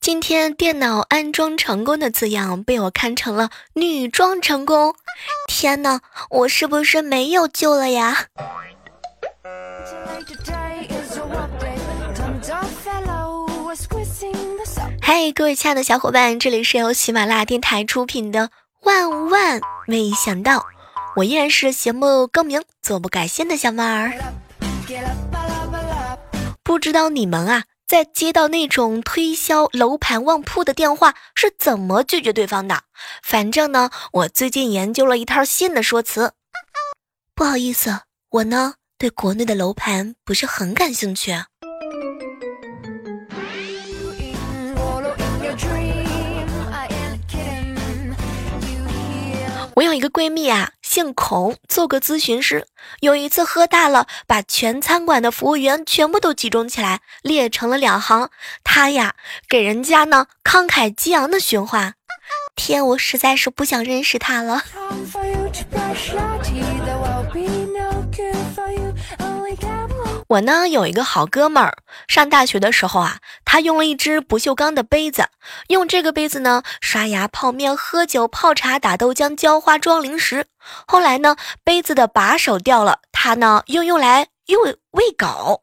今天电脑安装成功的字样被我看成了女装成功。天哪，我是不是没有救了呀？嗨，各位亲爱的小伙伴，这里是由喜马拉雅电台出品的《万万没想到》，我依然是节目更名、坐不改姓的小妹儿。不知道你们啊，在接到那种推销楼盘旺铺的电话是怎么拒绝对方的？反正呢，我最近研究了一套新的说辞。不好意思，我呢对国内的楼盘不是很感兴趣。我有一个闺蜜啊，姓孔，做个咨询师。有一次喝大了，把全餐馆的服务员全部都集中起来，列成了两行。她呀，给人家呢慷慨激昂的训话。天，我实在是不想认识他了。我呢有一个好哥们儿，上大学的时候啊，他用了一只不锈钢的杯子，用这个杯子呢刷牙、泡面、喝酒、泡茶、打豆浆、浇花、装零食。后来呢，杯子的把手掉了，他呢又用来用喂狗。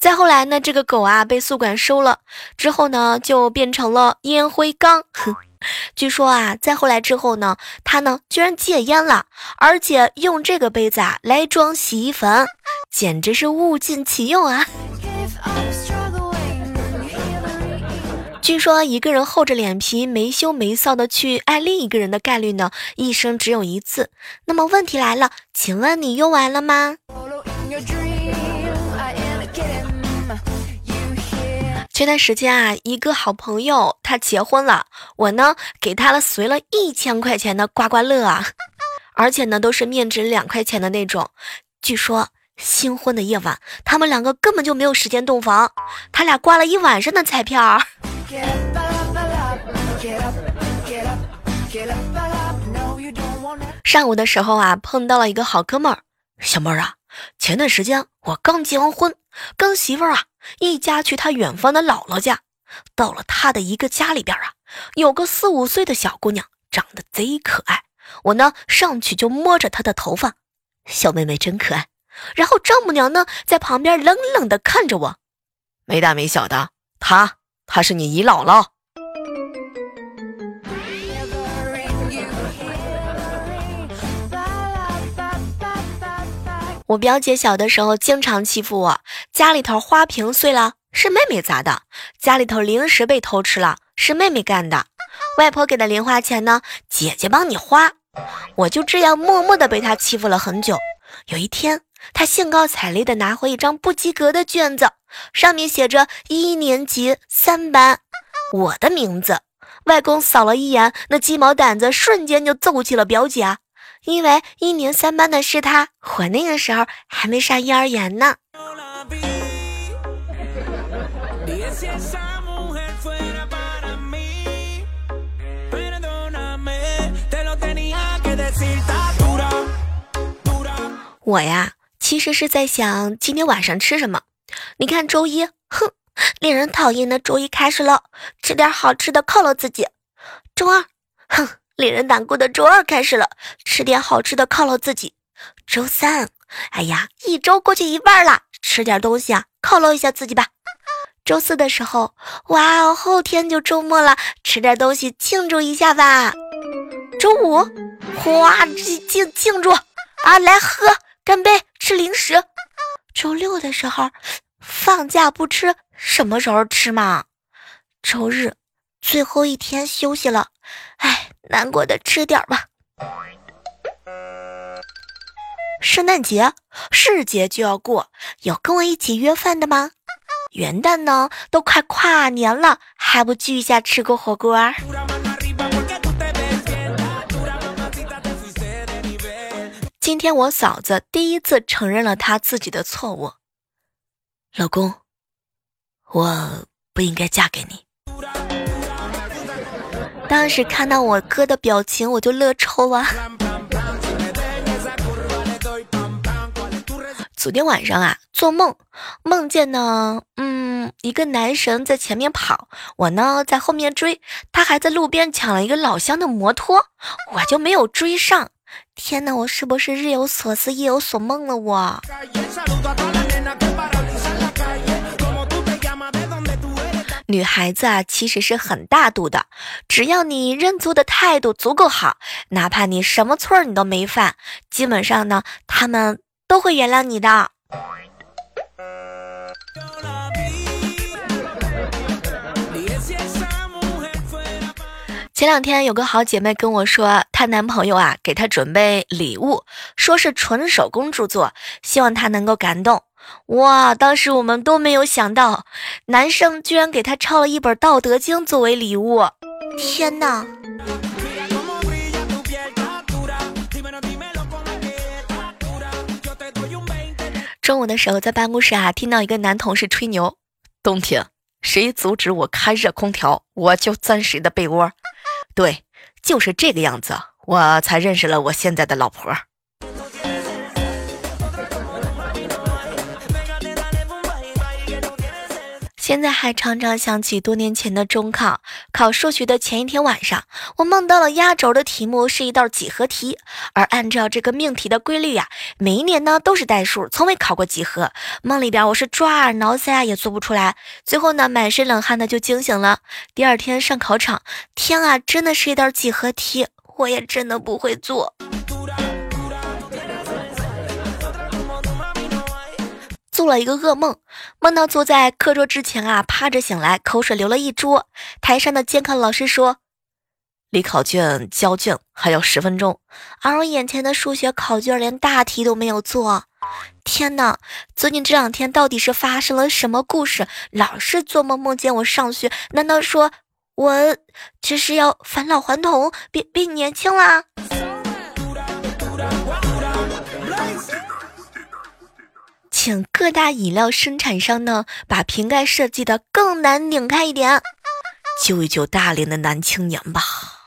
再后来呢，这个狗啊被宿管收了，之后呢就变成了烟灰缸。哼。据说啊，再后来之后呢，他呢居然戒烟了，而且用这个杯子啊来装洗衣粉，简直是物尽其用啊！据说一个人厚着脸皮没羞没臊的去爱另一个人的概率呢，一生只有一次。那么问题来了，请问你用完了吗？前段时间啊，一个好朋友他结婚了，我呢给他了随了一千块钱的刮刮乐啊，而且呢都是面值两块钱的那种。据说新婚的夜晚，他们两个根本就没有时间洞房，他俩刮了一晚上的彩票。上午的时候啊，碰到了一个好哥们儿，小妹儿啊，前段时间我刚结完婚，跟媳妇儿啊。一家去他远方的姥姥家，到了他的一个家里边啊，有个四五岁的小姑娘，长得贼可爱。我呢上去就摸着她的头发，小妹妹真可爱。然后丈母娘呢在旁边冷冷的看着我，没大没小的，她她是你姨姥姥。我表姐小的时候经常欺负我，家里头花瓶碎了是妹妹砸的，家里头零食被偷吃了是妹妹干的，外婆给的零花钱呢，姐姐帮你花，我就这样默默的被她欺负了很久。有一天，她兴高采烈的拿回一张不及格的卷子，上面写着一年级三班，我的名字。外公扫了一眼，那鸡毛掸子瞬间就揍起了表姐啊。因为一年三班的是他，我那个时候还没上幼儿园呢。我呀，其实是在想今天晚上吃什么。你看周一，哼，令人讨厌的周一开始了，吃点好吃的犒劳自己。周二，令人难过的周二开始了，吃点好吃的犒劳自己。周三，哎呀，一周过去一半了，吃点东西啊，犒劳一下自己吧。周四的时候，哇哦，后天就周末了，吃点东西庆祝一下吧。周五，哇，庆庆庆祝啊，来喝，干杯，吃零食。周六的时候，放假不吃，什么时候吃嘛？周日，最后一天休息了，哎。难过的吃点吧。圣诞节是节就要过，有跟我一起约饭的吗？元旦呢，都快跨年了，还不聚一下吃个火锅？今天我嫂子第一次承认了她自己的错误。老公，我不应该嫁给你。当时看到我哥的表情，我就乐抽啊！昨天晚上啊，做梦梦见呢，嗯，一个男神在前面跑，我呢在后面追，他还在路边抢了一个老乡的摩托，我就没有追上。天哪，我是不是日有所思夜有所梦了？我。女孩子啊，其实是很大度的，只要你认错的态度足够好，哪怕你什么错你都没犯，基本上呢，他们都会原谅你的。前两天有个好姐妹跟我说，她男朋友啊给她准备礼物，说是纯手工制作，希望她能够感动。哇！当时我们都没有想到，男生居然给她抄了一本《道德经》作为礼物。天哪！中午的时候在办公室啊，听到一个男同事吹牛：冬天谁阻止我开热空调，我就钻谁的被窝。对，就是这个样子，我才认识了我现在的老婆。现在还常常想起多年前的中考，考数学的前一天晚上，我梦到了压轴的题目是一道几何题，而按照这个命题的规律呀，每一年呢都是代数，从未考过几何。梦里边我是抓耳挠腮啊，也做不出来。最后呢，满身冷汗的就惊醒了。第二天上考场，天啊，真的是一道几何题，我也真的不会做。做了一个噩梦，梦到坐在课桌之前啊，趴着醒来，口水流了一桌。台上的监考老师说：“离考卷交卷还有十分钟。”而我眼前的数学考卷连大题都没有做。天哪！最近这两天到底是发生了什么故事？老是做梦梦见我上学，难道说我这是要返老还童，变变年轻啦？请各大饮料生产商呢，把瓶盖设计的更难拧开一点，救一救大连的男青年吧。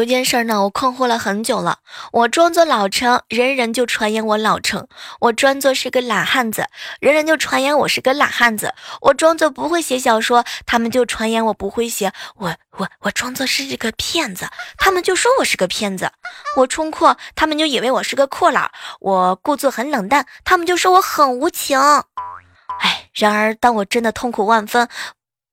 有件事呢，我困惑了很久了。我装作老成，人人就传言我老成；我装作是个懒汉子，人人就传言我是个懒汉子；我装作不会写小说，他们就传言我不会写；我我我装作是个骗子，他们就说我是个骗子；我冲阔，他们就以为我是个阔佬；我故作很冷淡，他们就说我很无情。哎，然而当我真的痛苦万分，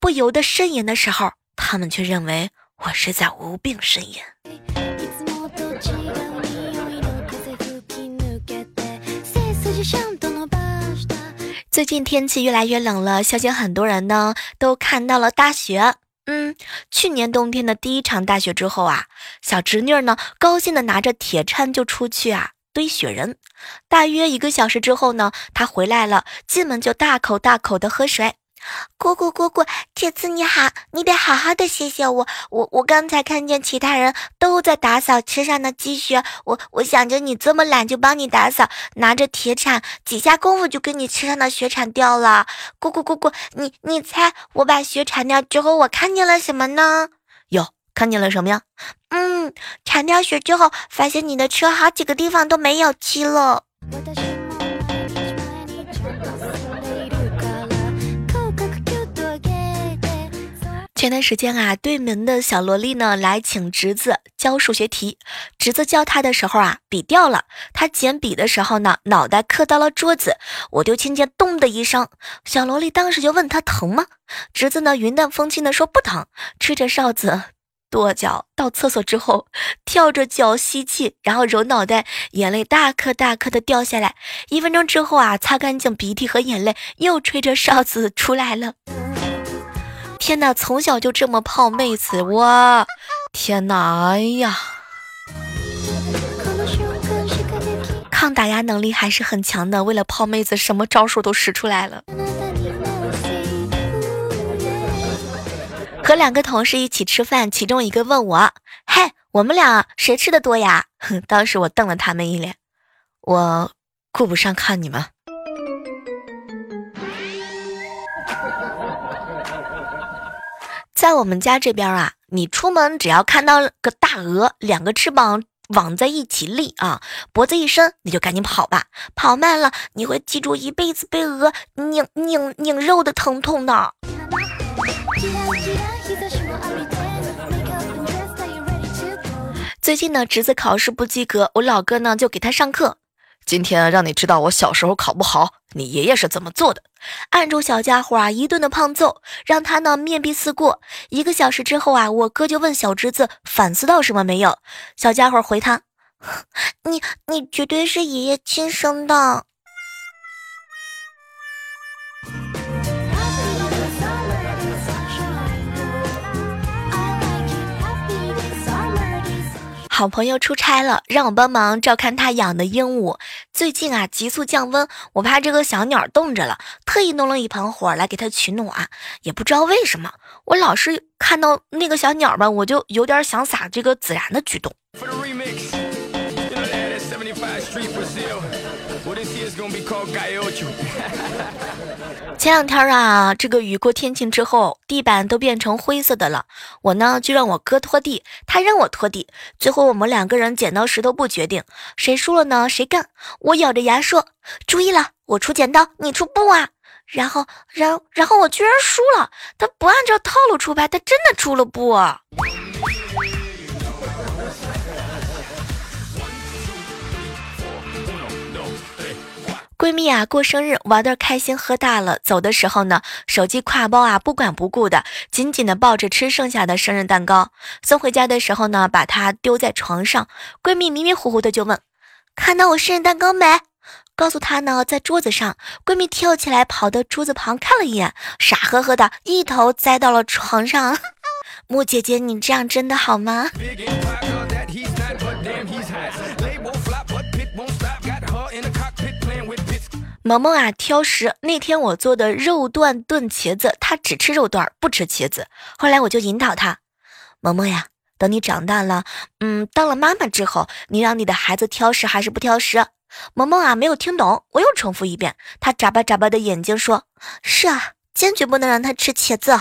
不由得呻吟的时候，他们却认为。我是在无病呻吟。最近天气越来越冷了，相信很多人呢都看到了大雪。嗯，去年冬天的第一场大雪之后啊，小侄女呢高兴的拿着铁铲就出去啊堆雪人。大约一个小时之后呢，她回来了，进门就大口大口的喝水。姑姑，姑姑，铁次你好，你得好好的谢谢我。我我刚才看见其他人都在打扫车上的积雪，我我想着你这么懒，就帮你打扫，拿着铁铲，几下功夫就给你车上的雪铲掉了。姑姑，姑姑，你你猜我把雪铲掉之后，我看见了什么呢？哟，看见了什么呀？嗯，铲掉雪之后，发现你的车好几个地方都没有漆了。前段时间啊，对门的小萝莉呢来请侄子教数学题，侄子教他的时候啊，笔掉了，他捡笔的时候呢，脑袋磕到了桌子，我就听见咚的一声，小萝莉当时就问他疼吗？侄子呢云淡风轻的说不疼，吹着哨子跺脚到厕所之后，跳着脚吸气，然后揉脑袋，眼泪大颗大颗的掉下来，一分钟之后啊，擦干净鼻涕和眼泪，又吹着哨子出来了。天哪，从小就这么泡妹子，我天哪，哎呀，抗打压能力还是很强的。为了泡妹子，什么招数都使出来了。和两个同事一起吃饭，其中一个问我：“嘿，我们俩谁吃的多呀？”哼，当时我瞪了他们一脸，我顾不上看你们。在我们家这边啊，你出门只要看到个大鹅，两个翅膀网在一起立啊，脖子一伸，你就赶紧跑吧。跑慢了，你会记住一辈子被鹅拧拧拧肉的疼痛的。最近呢，侄子考试不及格，我老哥呢就给他上课。今天让你知道我小时候考不好，你爷爷是怎么做的？按住小家伙啊，一顿的胖揍，让他呢面壁思过。一个小时之后啊，我哥就问小侄子反思到什么没有？小家伙回他：“ 你你绝对是爷爷亲生的。”好朋友出差了，让我帮忙照看他养的鹦鹉。最近啊，急速降温，我怕这个小鸟冻着了，特意弄了一盆火来给它取暖。也不知道为什么，我老是看到那个小鸟吧，我就有点想撒这个孜然的举动。前两天啊，这个雨过天晴之后，地板都变成灰色的了。我呢就让我哥拖地，他让我拖地。最后我们两个人剪刀石头布决定，谁输了呢谁干。我咬着牙说：“注意了，我出剪刀，你出布啊。”然后，然然后我居然输了。他不按照套路出牌，他真的出了布。啊闺蜜啊，过生日玩的开心，喝大了。走的时候呢，手机挎包啊，不管不顾的，紧紧的抱着吃剩下的生日蛋糕。送回家的时候呢，把它丢在床上。闺蜜迷迷糊糊的就问：“看到我生日蛋糕没？”告诉她呢，在桌子上。闺蜜跳起来跑到桌子旁看了一眼，傻呵呵的一头栽到了床上。木姐姐，你这样真的好吗？萌萌啊，挑食。那天我做的肉段炖茄子，他只吃肉段，不吃茄子。后来我就引导他，萌萌呀，等你长大了，嗯，当了妈妈之后，你让你的孩子挑食还是不挑食？萌萌啊，没有听懂，我又重复一遍。他眨巴眨巴的眼睛说：“是啊，坚决不能让他吃茄子。”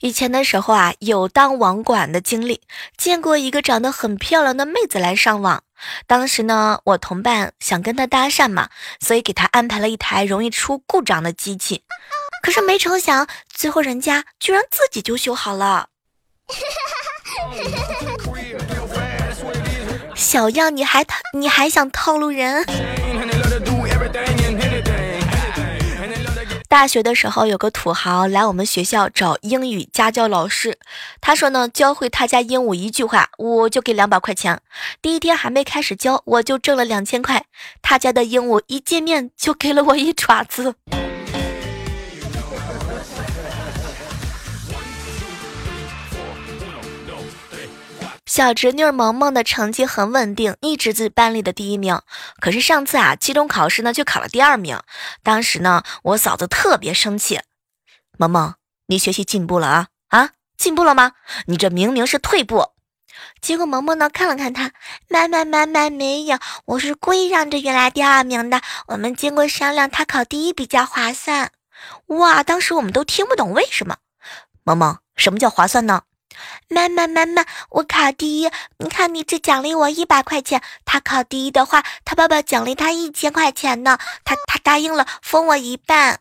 以前的时候啊，有当网管的经历，见过一个长得很漂亮的妹子来上网。当时呢，我同伴想跟她搭讪嘛，所以给她安排了一台容易出故障的机器。可是没成想，最后人家居然自己就修好了。小样，你还套，你还想套路人？大学的时候，有个土豪来我们学校找英语家教老师。他说呢，教会他家鹦鹉一句话，我就给两百块钱。第一天还没开始教，我就挣了两千块。他家的鹦鹉一见面就给了我一爪子。小侄女萌萌的成绩很稳定，一直是班里的第一名。可是上次啊，期中考试呢，就考了第二名。当时呢，我嫂子特别生气：“萌萌，你学习进步了啊啊，进步了吗？你这明明是退步。”结果萌萌呢，看了看他，妈妈妈妈没有，我是故意让这原来第二名的。我们经过商量，他考第一比较划算。哇，当时我们都听不懂为什么。萌萌，什么叫划算呢？妈妈，妈妈，我考第一，你看你只奖励我一百块钱，他考第一的话，他爸爸奖励他一千块钱呢。他他答应了，分我一半。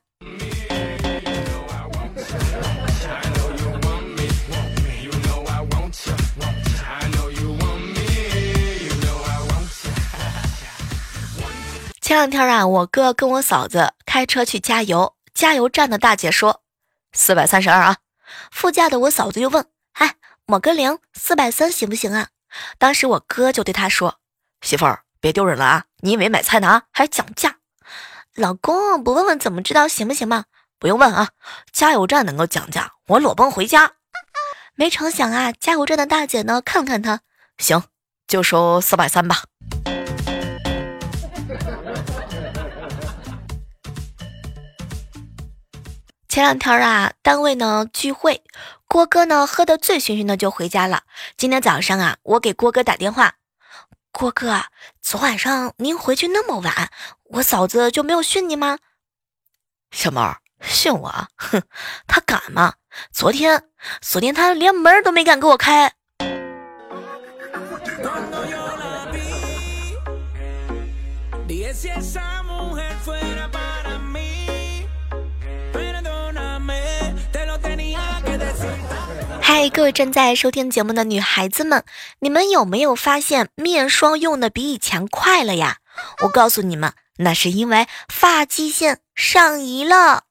前两天啊，我哥跟我嫂子开车去加油，加油站的大姐说四百三十二啊，副驾的我嫂子又问。抹个零，四百三行不行啊？当时我哥就对他说：“媳妇儿，别丢人了啊！你以为买菜呢还讲价？老公不问问怎么知道行不行吗？不用问啊，加油站能够讲价，我裸奔回家。没成想啊，加油站的大姐呢，看看他，行，就收四百三吧。前两天啊，单位呢聚会。”郭哥呢，喝得醉醺醺的就回家了。今天早上啊，我给郭哥打电话，郭哥，昨晚上您回去那么晚，我嫂子就没有训你吗？小猫训我？哼，他敢吗？昨天，昨天他连门都没敢给我开。嗨，各位正在收听节目的女孩子们，你们有没有发现面霜用的比以前快了呀？我告诉你们，那是因为发际线上移了。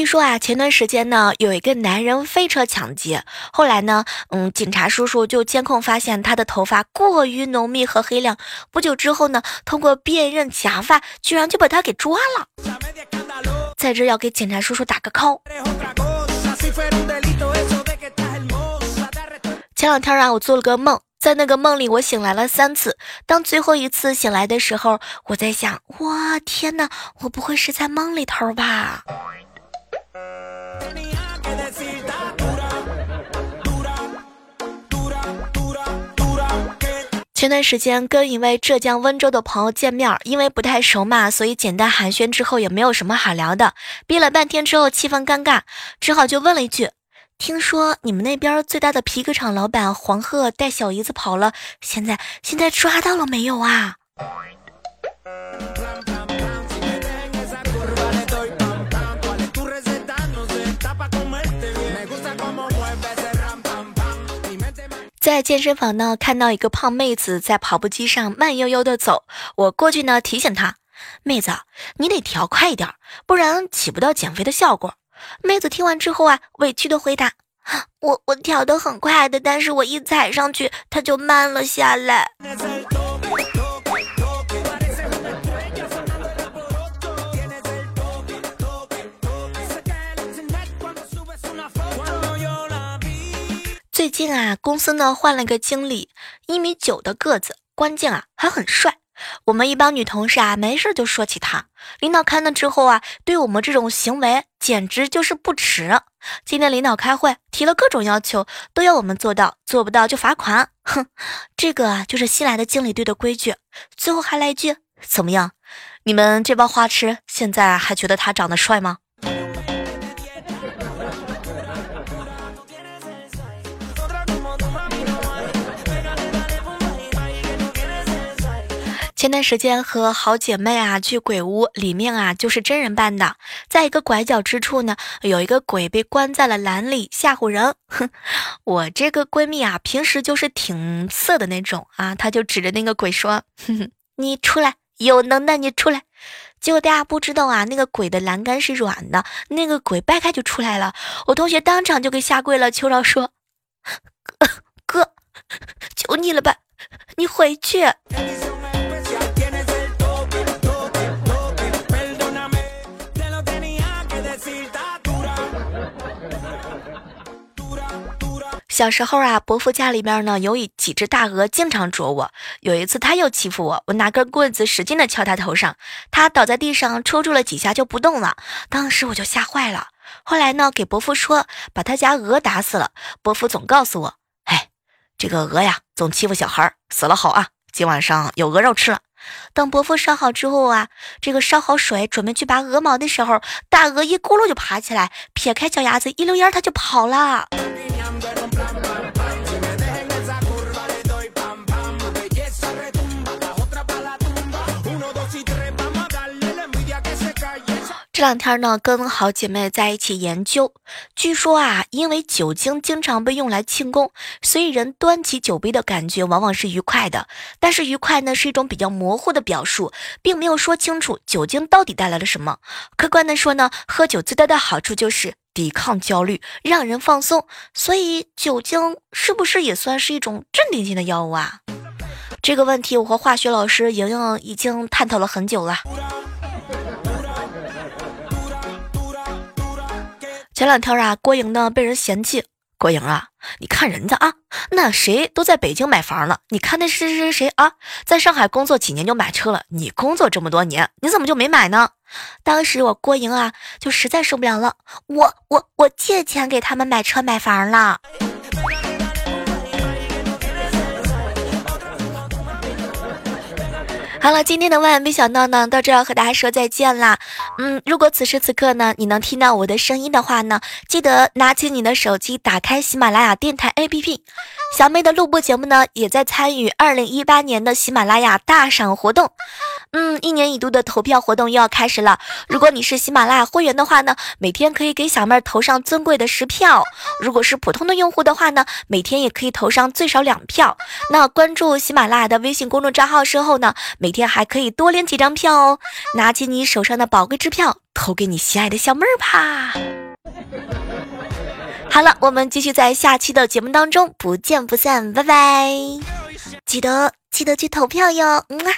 据说啊，前段时间呢，有一个男人飞车抢劫，后来呢，嗯，警察叔叔就监控发现他的头发过于浓密和黑亮，不久之后呢，通过辨认假发，居然就把他给抓了。在这要给警察叔叔打个 call。前两天啊，我做了个梦，在那个梦里我醒来了三次，当最后一次醒来的时候，我在想，哇，天哪，我不会是在梦里头吧？前段时间跟一位浙江温州的朋友见面，因为不太熟嘛，所以简单寒暄之后也没有什么好聊的。憋了半天之后，气氛尴尬，只好就问了一句：“听说你们那边最大的皮革厂老板黄鹤带小姨子跑了，现在现在抓到了没有啊？”在健身房呢，看到一个胖妹子在跑步机上慢悠悠的走，我过去呢提醒她：“妹子，你得调快一点，不然起不到减肥的效果。”妹子听完之后啊，委屈的回答：“我我调的很快的，但是我一踩上去，它就慢了下来。”最近啊，公司呢换了个经理，一米九的个子，关键啊还很帅。我们一帮女同事啊，没事就说起他。领导看了之后啊，对我们这种行为简直就是不耻。今天领导开会提了各种要求，都要我们做到，做不到就罚款。哼，这个啊就是新来的经理队的规矩。最后还来一句，怎么样？你们这帮花痴现在还觉得他长得帅吗？前段时间和好姐妹啊去鬼屋，里面啊就是真人扮的，在一个拐角之处呢，有一个鬼被关在了栏里吓唬人。哼，我这个闺蜜啊，平时就是挺色的那种啊，她就指着那个鬼说：“哼哼，你出来，有能耐你出来。”结果大家不知道啊，那个鬼的栏杆是软的，那个鬼掰开就出来了。我同学当场就给吓跪了，求饶说：“ 哥，求你了吧，你回去。”小时候啊，伯父家里边呢有一几只大鹅，经常啄我。有一次他又欺负我，我拿根棍子使劲的敲他头上，他倒在地上抽搐了几下就不动了。当时我就吓坏了。后来呢，给伯父说把他家鹅打死了。伯父总告诉我，哎，这个鹅呀总欺负小孩，死了好啊，今晚上有鹅肉吃了。等伯父烧好之后啊，这个烧好水准备去拔鹅毛的时候，大鹅一咕噜就爬起来，撇开脚丫子一溜烟它就跑了。这两天呢，跟好姐妹在一起研究，据说啊，因为酒精经常被用来庆功，所以人端起酒杯的感觉往往是愉快的。但是愉快呢，是一种比较模糊的表述，并没有说清楚酒精到底带来了什么。客观的说呢，喝酒最大的好处就是抵抗焦虑，让人放松。所以酒精是不是也算是一种镇定性的药物啊？这个问题，我和化学老师莹莹已经探讨了很久了。前两天啊，郭莹呢被人嫌弃，郭莹啊，你看人家啊，那谁都在北京买房了，你看那谁谁谁啊，在上海工作几年就买车了，你工作这么多年，你怎么就没买呢？当时我郭莹啊，就实在受不了了，我我我借钱给他们买车买房了。好了，今天的万万没想到呢，到这要和大家说再见啦。嗯，如果此时此刻呢，你能听到我的声音的话呢，记得拿起你的手机，打开喜马拉雅电台 APP。小妹的录播节目呢，也在参与二零一八年的喜马拉雅大赏活动。嗯，一年一度的投票活动又要开始了。如果你是喜马拉雅会员的话呢，每天可以给小妹儿投上尊贵的十票；如果是普通的用户的话呢，每天也可以投上最少两票。那关注喜马拉雅的微信公众账号之后呢，每天还可以多领几张票哦。拿起你手上的宝贵支票，投给你心爱的小妹儿吧。好了，我们继续在下期的节目当中不见不散，拜拜！记得记得去投票哟，嗯啊。